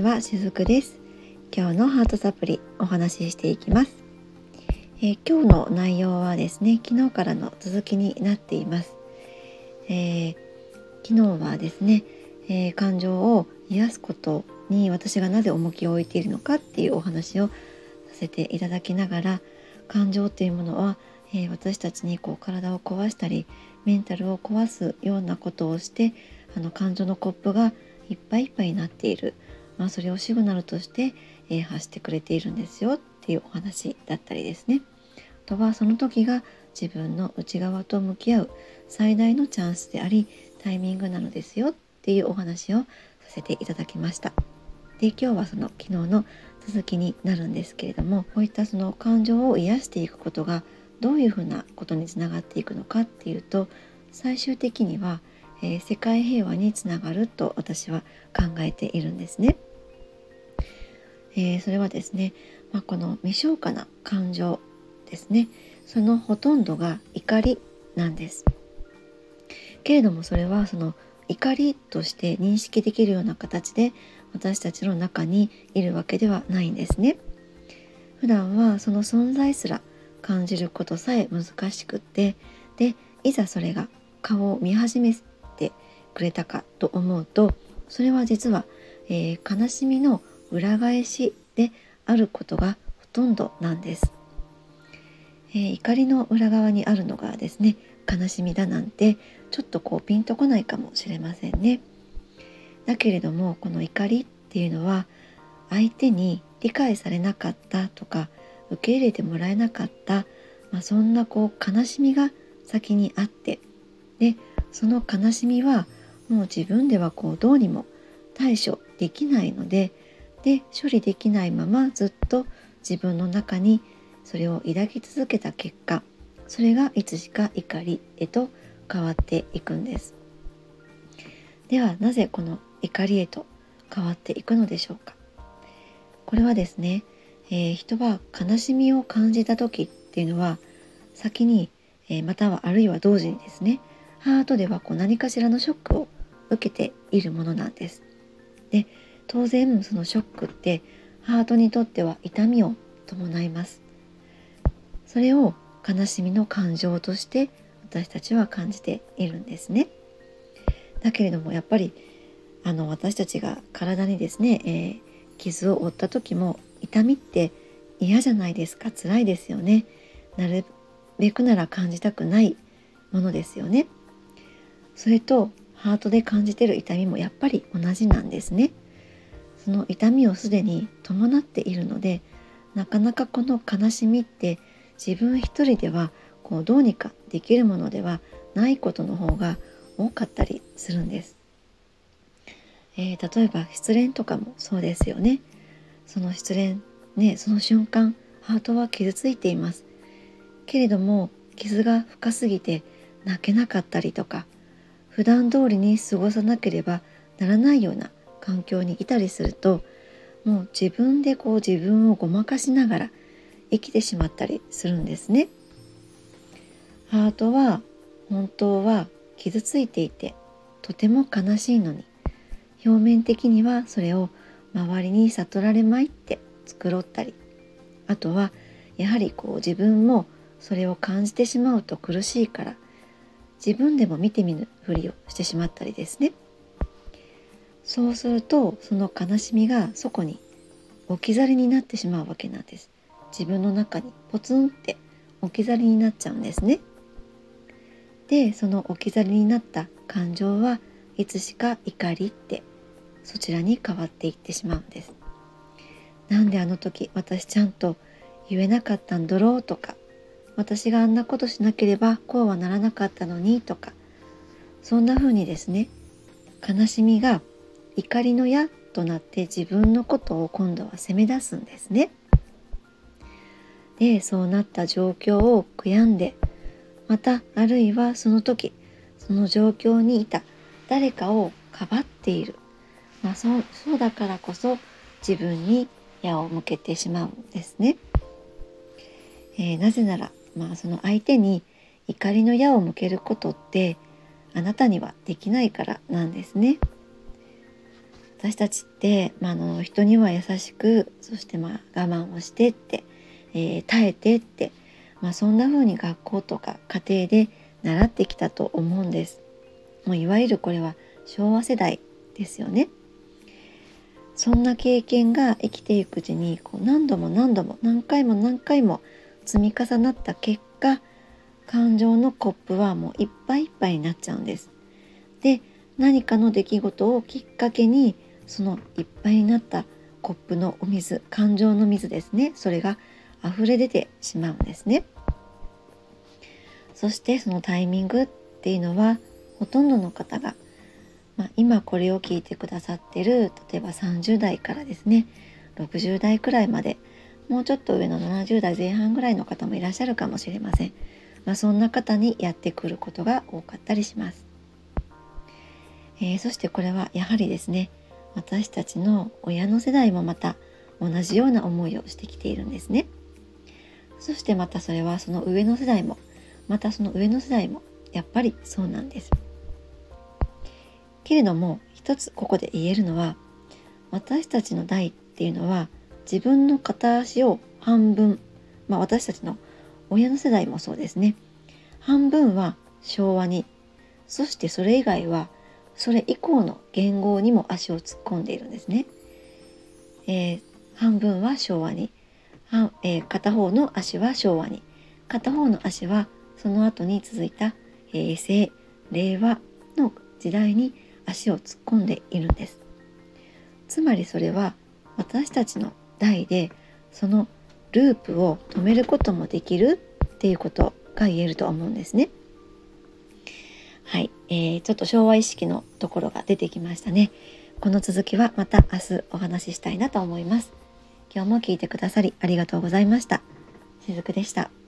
ちはしずくです。今日のハートサプリお話ししていきます、えー、今日の内容はですね昨日からの続きになっています、えー、昨日はですね、えー、感情を癒すことに私がなぜ重きを置いているのかっていうお話をさせていただきながら感情っていうものは、え私たちにこう体を壊したりメンタルを壊すようなことをしてあの感情のコップがいっぱいいっぱいになっている、まあ、それをシグナルとして、えー、発してくれているんですよっていうお話だったりですね。あとはその時が自分の内側と向き合う最大のチャンスでありタイミングなのですよっていうお話をさせていただきました。で今日はその昨日の続きになるんですけれどもこういったその感情を癒していくことがどういうふうなことにつながっていくのかっていうと最終的にはえー、世界平和につながると私は考えているんですね。えー、それはですね、まあ、この未消化な感情ですねそのほとんどが怒りなんです。けれどもそれはその怒りとして認識できるような形で私たちの中にいるわけではないんですね。普段はその存在すら感じることさえ難しくってでいざそれが顔を見始めてくれたかと思うとそれは実は、えー、悲しみの裏返しであることがほとんどなんです、えー、怒りの裏側にあるのがですね悲しみだなんてちょっとこうピンとこないかもしれませんね。だけれどもこの怒りっていうのは相手に理解されなかったとか受け入れてもらえなかった、まあ、そんなこう悲しみが先にあってでその悲しみはもう自分ではこうどうにも対処できないのでで処理できないままずっと自分の中にそれを抱き続けた結果それがいつしか怒りへと変わっていくんですではなぜこの怒りへと変わっていくのでしょうか？これはですね、えー、人は悲しみを感じた時っていうのは先に、えー、またはあるいは同時にですねハートではこう何かしらのショックを受けているものなんです。で当然そのショックってハートにとっては痛みを伴います。それを悲しみの感情として私たちは感じているんですね。だけれどもやっぱりあの私たちが体にですね、えー、傷を負った時も痛みって嫌じゃないですか辛いですよね。なるべくなら感じたくないものですよね。それとハートで感じてる痛みもやっぱり同じなんですね。その痛みをすでに伴っているのでなかなかこの悲しみって自分一人ではこうどうにかできるものではないことの方が多かったりするんです。えー、例えば失恋とかもそうですよね。その失恋ねその瞬間ハートは傷ついています。けれども傷が深すぎて泣けなかったりとか普段通りに過ごさなければならないような環境にいたりするともう自分でこう自分をごまかしながら生きてしまったりするんですね。ハートは本当は傷ついていてとても悲しいのに表面的にはそれを周りに悟られまいって繕ったりあとはやはりこう自分もそれを感じてしまうと苦しいから自分でも見てみぬふりをしてしまったりですねそうするとその悲しみがそこに置き去りになってしまうわけなんです。自分の中にポツンって置き去りになっちゃうんですね。でその置き去りになった感情はいつしか怒りってそちらに変わっていってしまうんです。なんであの時私ちゃんと言えなかったんだろうとか私があんなことしなければこうはならなかったのにとかそんな風にですね悲しみが怒りの矢となって自分のことを今度は責め出すんですね。でそうなった状況を悔やんでまたあるいはその時その状況にいた誰かをかばっている、まあ、そうそうだからこそ自分に矢を向けてしまうんですね。えー、なぜならまあその相手に怒りの矢を向けることってあなたにはできないからなんですね。私たちって、まあ、の人には優しくそしてまあ我慢をしてって、えー、耐えてって、まあ、そんな風に学校とか家庭で習ってきたと思うんです。もういわゆるこれは昭和世代ですよね。そんな経験が生きていくうちにこう何度も何度も何回も何回も積み重なった結果感情のコップはもういっぱいいっぱいになっちゃうんです。で何かの出来事をきっかけにそのいっぱいになったコップのお水感情の水ですねそれが溢れ出てしまうんですね。そしてそのタイミングっていうのはほとんどの方が、まあ、今これを聞いてくださってる例えば30代からですね60代くらいまでもうちょっと上の70代前半ぐらいの方もいらっしゃるかもしれません。まあ、そんな方にやってくることが多かったりします。えー、そしてこれはやはりですね私たちの親の世代もまた同じような思いをしてきているんですね。そしてまたそれはその上の世代もまたその上の世代もやっぱりそうなんです。けれども一つここで言えるのは私たちの代っていうのは自分の片足を半分まあ私たちの親の世代もそうですね半分は昭和にそしてそれ以外はそれ以降の言語にも足を突っ込んでいるんですね。えー、半分は昭和に、えー、片方の足は昭和に片方の足はその後に続いた平成令和の時代に足を突っ込んでいるんです。つまりそれは私たちの代でそのループを止めることもできるっていうことが言えると思うんですね。はい、えー、ちょっと昭和意識のところが出てきましたね。この続きはまた明日お話ししたいなと思います。今日も聞いてくださりありがとうございました。しずくでした。